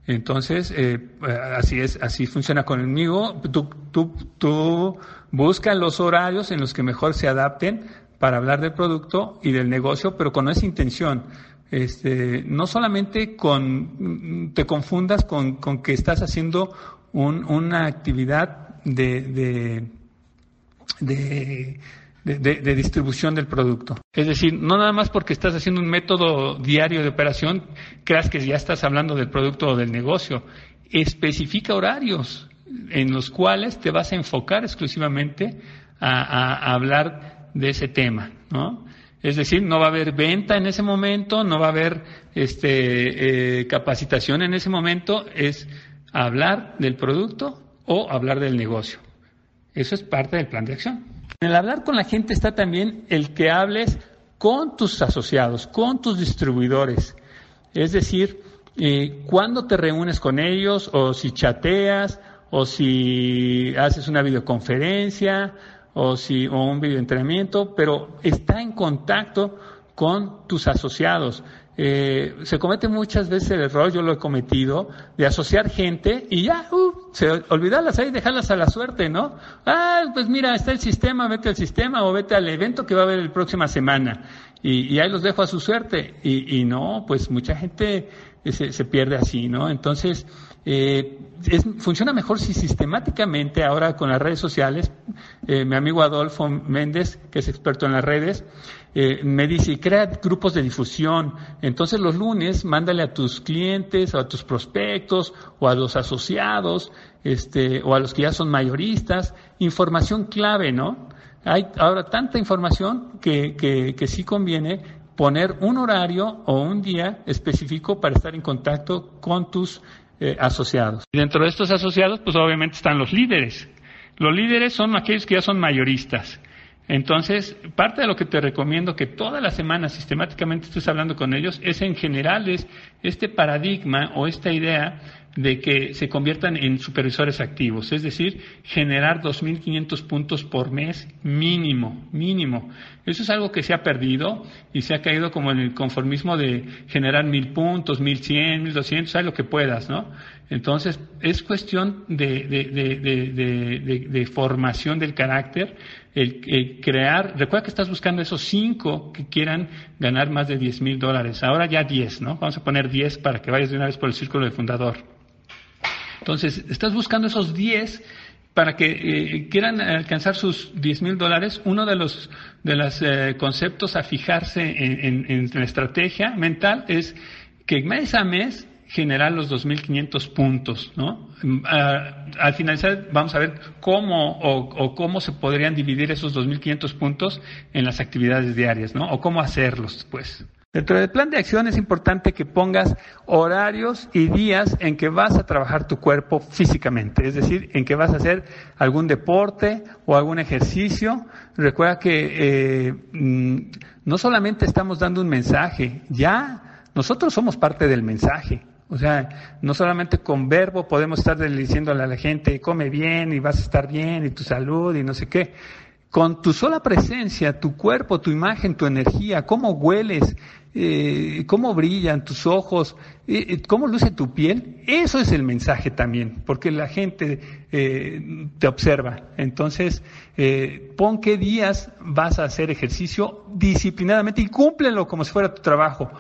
Entonces, eh, así es, así funciona conmigo. Tú, tú, tú buscas los horarios en los que mejor se adapten para hablar del producto y del negocio, pero con esa intención. Este, no solamente con, te confundas con, con que estás haciendo un, una actividad de, de, de de, distribución del producto. Es decir, no nada más porque estás haciendo un método diario de operación, creas que ya estás hablando del producto o del negocio. Especifica horarios en los cuales te vas a enfocar exclusivamente a hablar de ese tema, ¿no? Es decir, no va a haber venta en ese momento, no va a haber este, eh, capacitación en ese momento, es hablar del producto o hablar del negocio. Eso es parte del plan de acción. En el hablar con la gente está también el que hables con tus asociados, con tus distribuidores. Es decir, eh, cuando te reúnes con ellos o si chateas o si haces una videoconferencia o, si, o un videoentrenamiento, pero está en contacto con tus asociados. Eh, se comete muchas veces el error, yo lo he cometido, de asociar gente y ya, uh, se, olvidarlas ahí, dejarlas a la suerte, ¿no? Ah, pues mira, está el sistema, vete al sistema o vete al evento que va a haber la próxima semana. Y, y ahí los dejo a su suerte. Y, y no, pues mucha gente se, se pierde así, ¿no? Entonces, eh, funciona mejor si sistemáticamente, ahora con las redes sociales, eh, mi amigo Adolfo Méndez, que es experto en las redes, eh, me dice, crea grupos de difusión. Entonces los lunes, mándale a tus clientes, o a tus prospectos, o a los asociados, este, o a los que ya son mayoristas, información clave, ¿no? Hay ahora tanta información que, que, que sí conviene poner un horario o un día específico para estar en contacto con tus eh, asociados. Dentro de estos asociados, pues obviamente están los líderes. Los líderes son aquellos que ya son mayoristas. Entonces, parte de lo que te recomiendo que toda la semana sistemáticamente estés hablando con ellos es en general es este paradigma o esta idea de que se conviertan en supervisores activos, es decir, generar 2.500 puntos por mes mínimo, mínimo. Eso es algo que se ha perdido y se ha caído como en el conformismo de generar 1.000 puntos, 1.100, 1.200, haz lo que puedas, ¿no? Entonces, es cuestión de, de, de, formación del carácter, el, crear, recuerda que estás buscando esos cinco que quieran ganar más de 10.000 dólares, ahora ya 10, ¿no? Vamos a poner 10 para que vayas de una vez por el círculo de fundador. Entonces, estás buscando esos 10 para que eh, quieran alcanzar sus 10 mil dólares. Uno de los de los eh, conceptos a fijarse en, la estrategia mental es que mes a mes generar los 2.500 puntos, ¿no? Mm, al finalizar vamos a ver cómo o, o cómo se podrían dividir esos 2.500 puntos en las actividades diarias, ¿no? O cómo hacerlos, pues. Dentro del plan de acción es importante que pongas horarios y días en que vas a trabajar tu cuerpo físicamente, es decir, en que vas a hacer algún deporte o algún ejercicio. Recuerda que eh, mm, no solamente estamos dando un mensaje, ya nosotros somos parte del mensaje. O sea, no solamente con verbo podemos estar diciéndole a la gente, come bien y vas a estar bien y tu salud y no sé qué. Con tu sola presencia, tu cuerpo, tu imagen, tu energía, cómo hueles, eh, cómo brillan tus ojos, eh, eh, cómo luce tu piel, eso es el mensaje también, porque la gente te observa. Entonces, pon qué días vas a hacer ejercicio disciplinadamente y cúmplelo como si fuera tu trabajo.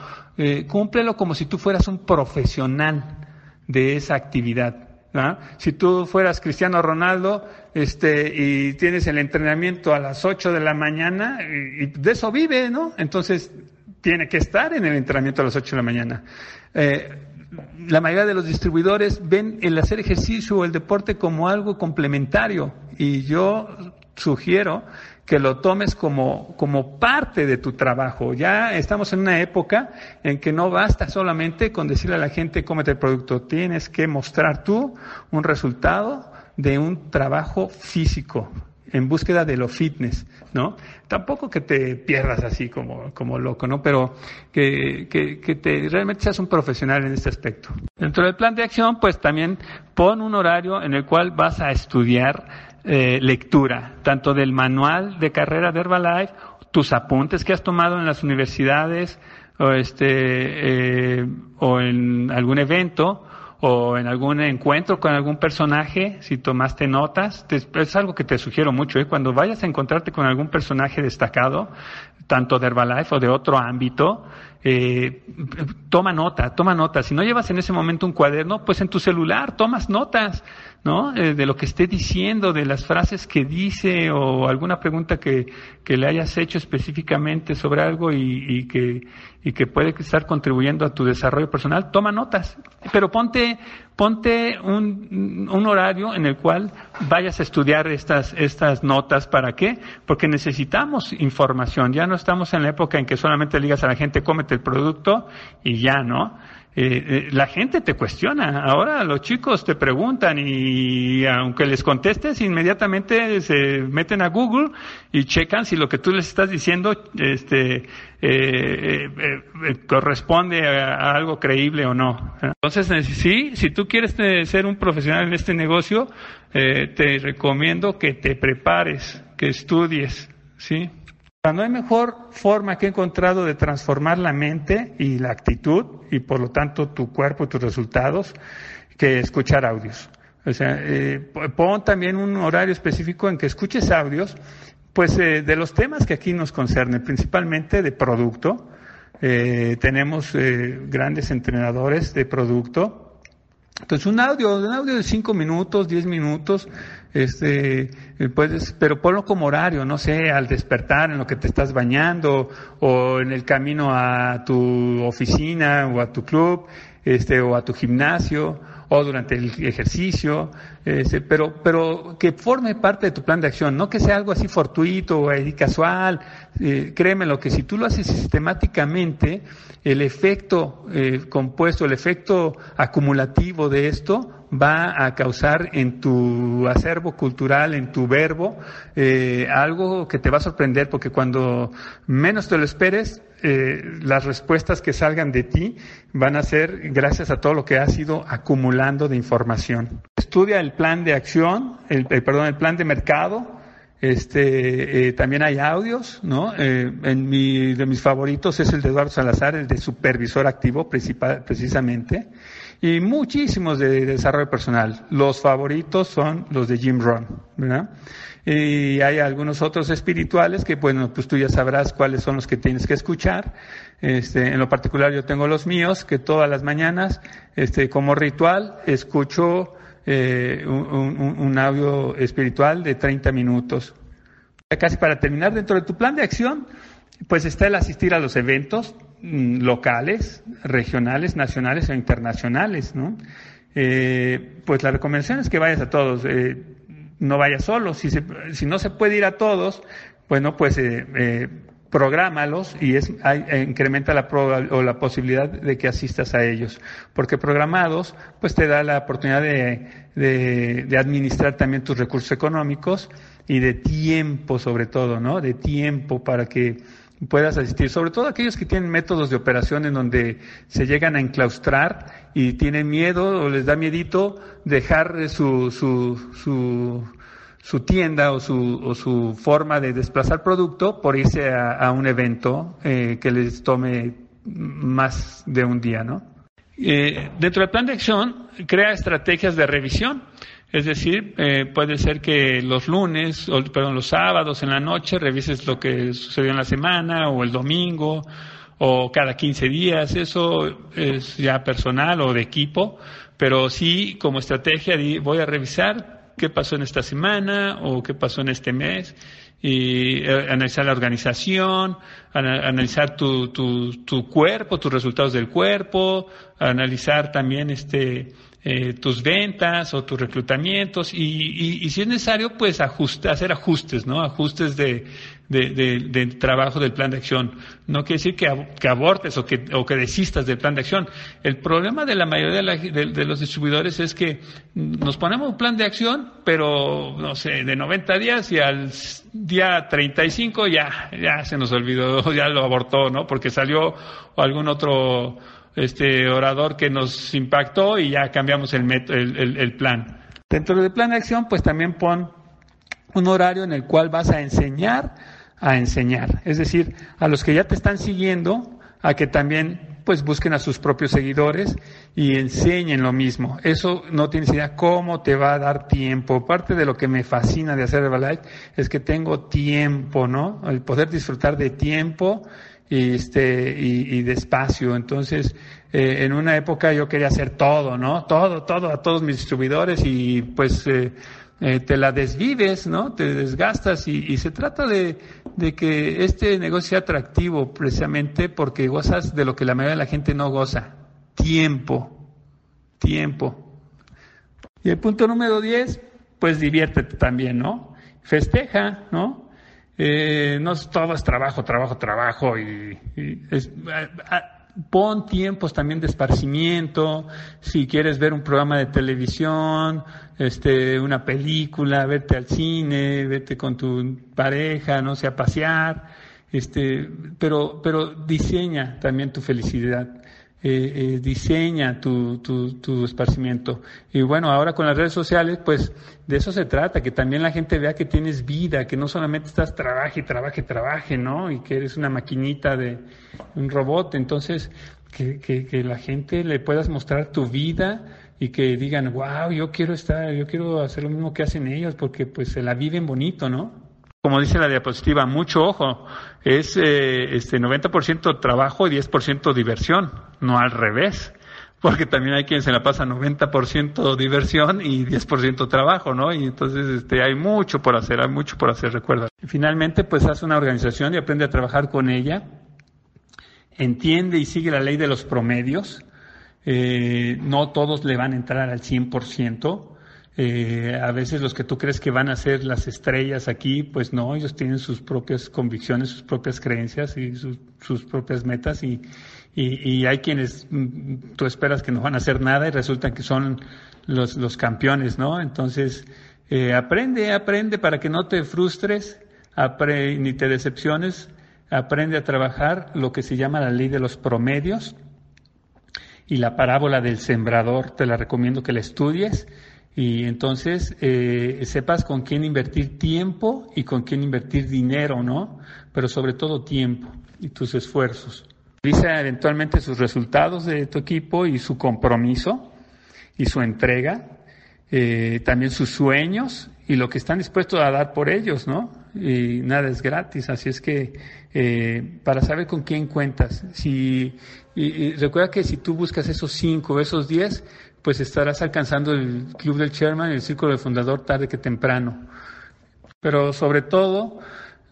Cúmplelo como si tú fueras un profesional de esa actividad. Si tú fueras Cristiano Ronaldo este, y tienes el entrenamiento a las 8 de la mañana, y, de eso vive, ¿no? Entonces, tiene que estar en el entrenamiento a las 8 de la mañana. Eh, la mayoría de los distribuidores ven el hacer ejercicio o el deporte como algo complementario y yo sugiero que lo tomes como, como parte de tu trabajo. Ya estamos en una época en que no basta solamente con decirle a la gente cómete el producto, tienes que mostrar tú un resultado de un trabajo físico en búsqueda de lo fitness, ¿no? Tampoco que te pierdas así como, como loco, ¿no? Pero que, que, que te, realmente seas un profesional en este aspecto. Dentro del plan de acción, pues también pon un horario en el cual vas a estudiar eh, lectura, tanto del manual de carrera de Herbalife, tus apuntes que has tomado en las universidades, o este, eh, o en algún evento, o en algún encuentro con algún personaje, si tomaste notas, es algo que te sugiero mucho, ¿eh? cuando vayas a encontrarte con algún personaje destacado, tanto de Herbalife o de otro ámbito, eh, toma nota, toma nota. Si no llevas en ese momento un cuaderno, pues en tu celular tomas notas. ¿no? Eh, de lo que esté diciendo, de las frases que dice o alguna pregunta que, que le hayas hecho específicamente sobre algo y, y, que, y que puede estar contribuyendo a tu desarrollo personal, toma notas. Pero ponte, ponte un, un horario en el cual vayas a estudiar estas, estas notas. ¿Para qué? Porque necesitamos información. Ya no estamos en la época en que solamente le digas a la gente, cómete el producto y ya, ¿no? Eh, eh, la gente te cuestiona. Ahora los chicos te preguntan y aunque les contestes, inmediatamente se meten a Google y checan si lo que tú les estás diciendo este, eh, corresponde a, algo creíble o no. Entonces, sí, si tú quieres ser un profesional en este negocio, te recomiendo que te prepares, que estudies, ¿sí? No hay mejor forma que he encontrado de transformar la mente y la actitud y por lo tanto tu cuerpo y tus resultados que escuchar audios. O sea, eh, pon también un horario específico en que escuches audios, pues eh, de los temas que aquí nos concernen, principalmente de producto, eh, tenemos grandes entrenadores de producto. Entonces un audio, un audio de 5 minutos, 10 minutos, este, eh, puedes, pero ponlo como horario, no sé, al despertar, en lo que te estás bañando, o en el camino a tu oficina, o a tu club, este, o a tu gimnasio, o durante el ejercicio, este, pero, pero que forme parte de tu plan de acción, no que sea algo así fortuito o casual. Eh, créeme lo que si tú lo haces sistemáticamente, el efecto eh, compuesto, el efecto acumulativo de esto va a causar en tu acervo cultural, en tu verbo, eh, algo que te va a sorprender, porque cuando menos te lo esperes, eh, las respuestas que salgan de ti van a ser gracias a todo lo que has ido acumulando de información. Estudia el plan de acción, el, perdón, el plan de mercado. Este, eh, también hay audios, ¿no? Eh, en mi, de mis favoritos es el de Eduardo Salazar, el de supervisor activo, precisamente, y muchísimos de, de desarrollo personal. Los favoritos son los de Jim Rohn. Y hay algunos otros espirituales que, bueno, pues tú ya sabrás cuáles son los que tienes que escuchar. Este, en lo particular yo tengo los míos, que todas las mañanas, este, como ritual, escucho eh, un, audio espiritual de 30 minutos. Casi para terminar, dentro de tu plan de acción, pues está el asistir a los eventos locales, regionales, nacionales o internacionales, ¿no? Eh, pues la recomendación es que vayas a todos. Eh, no vaya solo. Si, no se puede ir a todos, bueno, pues eh, eh, prográmalos y es, incrementa la o la posibilidad de que asistas a ellos. Porque programados, pues te da la oportunidad de administrar también tus recursos económicos y de tiempo sobre todo, ¿no? De tiempo para que puedas asistir, sobre todo aquellos que tienen métodos de operación en donde se llegan a enclaustrar y tienen miedo o les da miedito dejar su, su, su, su tienda o su, o su forma de desplazar producto por irse a, un evento eh, que les tome más de un día, ¿no? Eh, dentro del plan de acción, crea estrategias de revisión. Es decir, eh, puede ser que los lunes, o, perdón, los sábados en la noche revises lo que sucedió en la semana o el domingo o cada 15 días. Eso es ya personal o de equipo, pero sí como estrategia voy a revisar qué pasó en esta semana o qué pasó en este mes y eh, analizar la organización, analizar tu, tu, tu cuerpo, tus resultados del cuerpo, analizar también este eh, tus ventas o tus reclutamientos y, y, si es necesario, pues ajuste, hacer ajustes, ¿no? Ajustes de, de, de, trabajo del plan de acción. No quiere decir que, que abortes o que, o que desistas del plan de acción. El problema de la mayoría de, de, los distribuidores es que nos ponemos un plan de acción, pero, no sé, de 90 días y al día 35 ya, ya se nos olvidó, ya lo abortó, ¿no? Porque salió algún otro este orador que nos impactó y ya cambiamos el, el, el, plan. Dentro del plan de acción, pues también pon un horario en el cual vas a enseñar a enseñar. Es decir, a los que ya te están siguiendo, a que también pues busquen a sus propios seguidores y enseñen lo mismo. Eso no tienes idea cómo te va a dar tiempo. Parte de lo que me fascina de hacer Herbalife es que tengo tiempo, ¿no? El poder disfrutar de tiempo y este y, y despacio. Entonces eh, en una época yo quería hacer todo no todo todo a todos mis distribuidores y pues eh, eh, te la desvives no te desgastas y, y se trata de, de, que este negocio sea atractivo precisamente porque gozas de lo que la mayoría de la gente no goza. Tiempo tiempo. Y el punto número 10 pues diviértete también no festeja no eh, no todo es trabajo, trabajo, trabajo y, pon tiempos también de esparcimiento, si quieres ver un programa de televisión, este, una película, vete al cine, vete con tu pareja, no sé, a pasear, este, pero, pero diseña también tu felicidad. Eh, eh, diseña tu, tu, tu, esparcimiento. Y bueno, ahora con las redes sociales, pues de eso se trata, que también la gente vea que tienes vida, que no solamente estás trabaje, trabaje, trabaje, ¿no? Y que eres una maquinita de un robot. Entonces, que, que, que la gente le puedas mostrar tu vida y que digan, wow, yo quiero estar, yo quiero hacer lo mismo que hacen ellos, porque pues se la viven bonito, ¿no? Como dice la diapositiva, mucho ojo, es eh, este 90% trabajo y 10% diversión, no al revés, porque también hay quien se la pasa 90% diversión y 10% trabajo, ¿no? Y entonces este, hay mucho por hacer, hay mucho por hacer, recuerda. Finalmente, pues hace una organización y aprende a trabajar con ella, entiende y sigue la ley de los promedios, eh, no todos le van a entrar al 100%, eh, a veces los que tú crees que van a ser las estrellas aquí, pues no, ellos tienen sus propias convicciones, sus propias creencias y sus, propias metas y, hay quienes mm, tú esperas que no van a hacer nada y resultan que son los, los campeones, ¿no? Entonces, eh, aprende, aprende para que no te frustres ni te decepciones, aprende a trabajar lo que se llama la ley de los promedios y la parábola del sembrador, te la recomiendo que la estudies y entonces eh, sepas con quién invertir tiempo y con quién invertir dinero, ¿no? Pero sobre todo tiempo y tus esfuerzos. Revisa eventualmente sus resultados de tu equipo y su compromiso y su entrega, eh, también sus sueños y lo que están dispuestos a dar por ellos, ¿no? Y nada es gratis, así es que eh, para saber con quién cuentas, si y, recuerda que si tú buscas esos cinco, esos diez, pues estarás alcanzando el club del chairman y el círculo del fundador tarde que temprano. Pero sobre todo,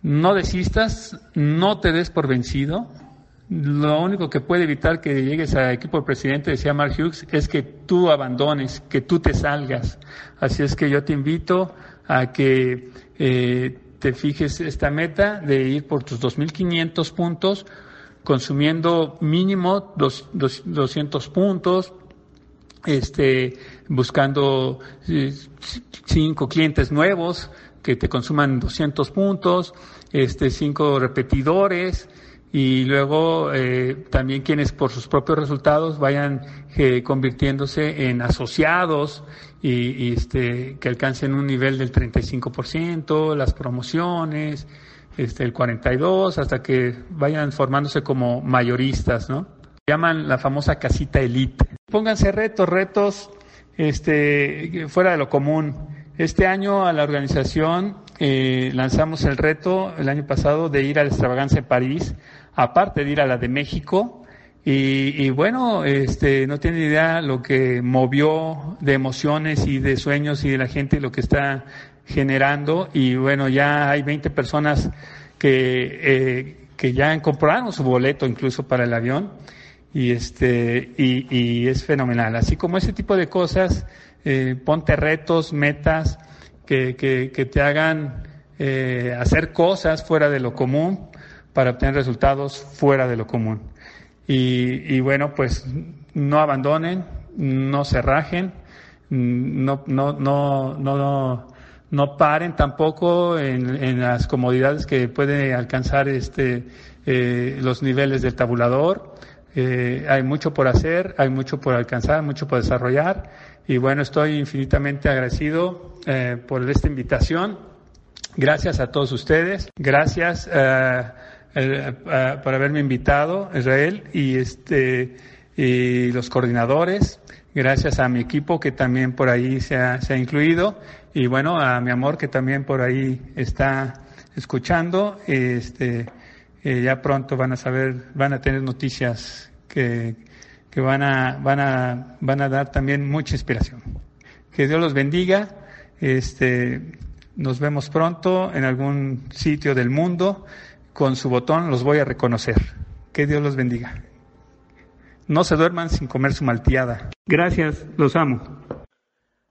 no desistas, no te des por vencido. Lo único que puede evitar que llegues al equipo del presidente, decía Mark Hughes, es que tú abandones, que tú te salgas. Así es que yo te invito a que eh, te fijes esta meta de ir por tus 2.500 puntos, consumiendo mínimo dos, 200 puntos, este, buscando eh, cinco clientes nuevos que te consuman 200 puntos, este, cinco repetidores y luego eh, también quienes por sus propios resultados vayan eh, convirtiéndose en asociados y, este, que alcancen un nivel del 35%, las promociones, este, el 42, hasta que vayan formándose como mayoristas, ¿no? llaman la famosa casita elite. Pónganse retos, retos este, fuera de lo común. Este año a la organización eh, lanzamos el reto el año pasado de ir a la extravaganza en París, aparte de ir a la de México. Y, y, bueno, este, no tiene idea lo que movió de emociones y de sueños y de la gente lo que está generando. Y bueno, ya hay 20 personas que, eh, que ya compraron su boleto incluso para el avión y este y, y, es fenomenal. Así como ese tipo de cosas, eh, ponte retos, metas que, que, que te hagan eh, hacer cosas fuera de lo común para obtener resultados fuera de lo común. Y, y bueno, pues no abandonen, no se rajen, no, no, no, no, no paren tampoco en, en las comodidades que puede alcanzar este, eh, los niveles del tabulador eh, hay mucho por hacer, hay mucho por alcanzar, mucho por desarrollar. Y bueno, estoy infinitamente agradecido eh, por esta invitación. Gracias a todos ustedes. Gracias eh, eh, eh por haberme invitado, Israel, y este y los coordinadores. Gracias a mi equipo que también por ahí se ha, se ha incluido. Y bueno, a mi amor que también por ahí está escuchando. Este, eh, ya pronto van a saber, van a tener noticias que, que van, a, van, a, van a dar también mucha inspiración. Que Dios los bendiga. Este, nos vemos pronto en algún sitio del mundo. Con su botón los voy a reconocer. Que Dios los bendiga. No se duerman sin comer su malteada. Gracias, los amo.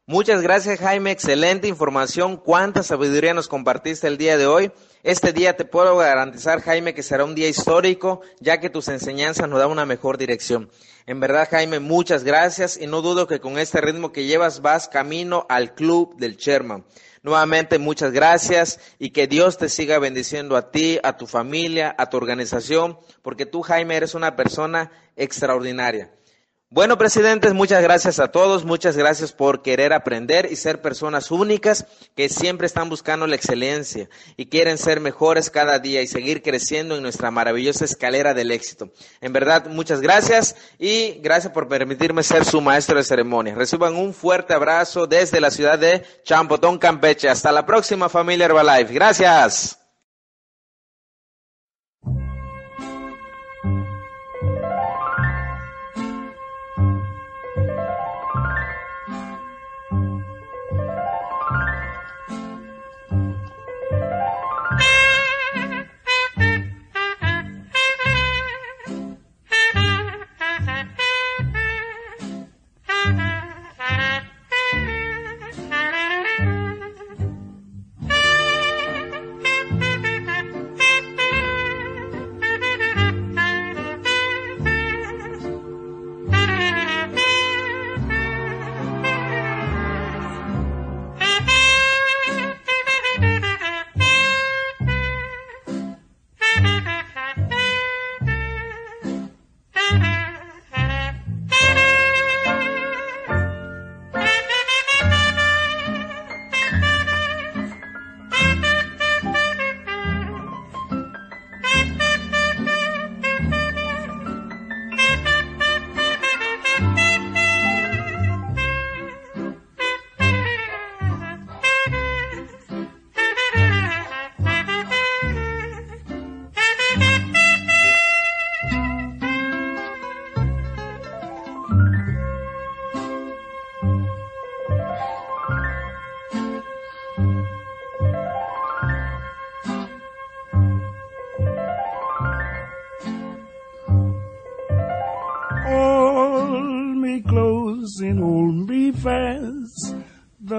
Muchas gracias Jaime, excelente información. Cuánta sabiduría nos compartiste el día de hoy. Este día te puedo garantizar Jaime que será un día histórico ya que tus enseñanzas nos dan una mejor dirección. En verdad Jaime, muchas gracias y no dudo que con este ritmo que llevas vas camino al club del Sherman. Nuevamente muchas gracias y que Dios te siga bendiciendo a ti, a tu familia, a tu organización, porque tú Jaime eres una persona extraordinaria. Bueno, presidentes, muchas gracias a todos, muchas gracias por querer aprender y ser personas únicas que siempre están buscando la excelencia y quieren ser mejores cada día y seguir creciendo en nuestra maravillosa escalera del éxito. En verdad, muchas gracias y gracias por permitirme ser su maestro de ceremonia. Reciban un fuerte abrazo desde la ciudad de Champotón, Campeche. Hasta la próxima familia Herbalife. Gracias.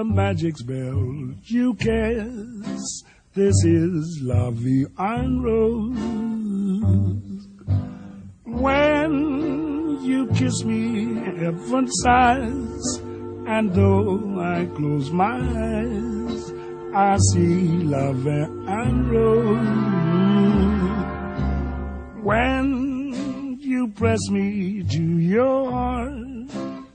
Magic spell you cast. This is Vie en Rose. When you kiss me, heaven sighs, and though I close my eyes, I see Vie en Rose. When you press me to your heart,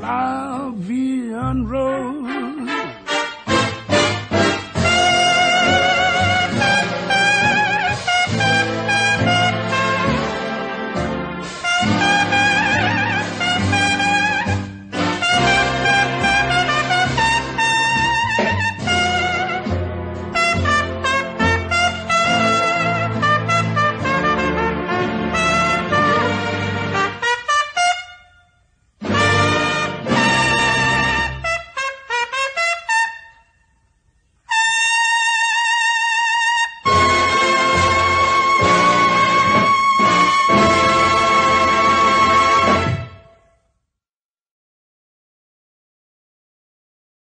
La vie.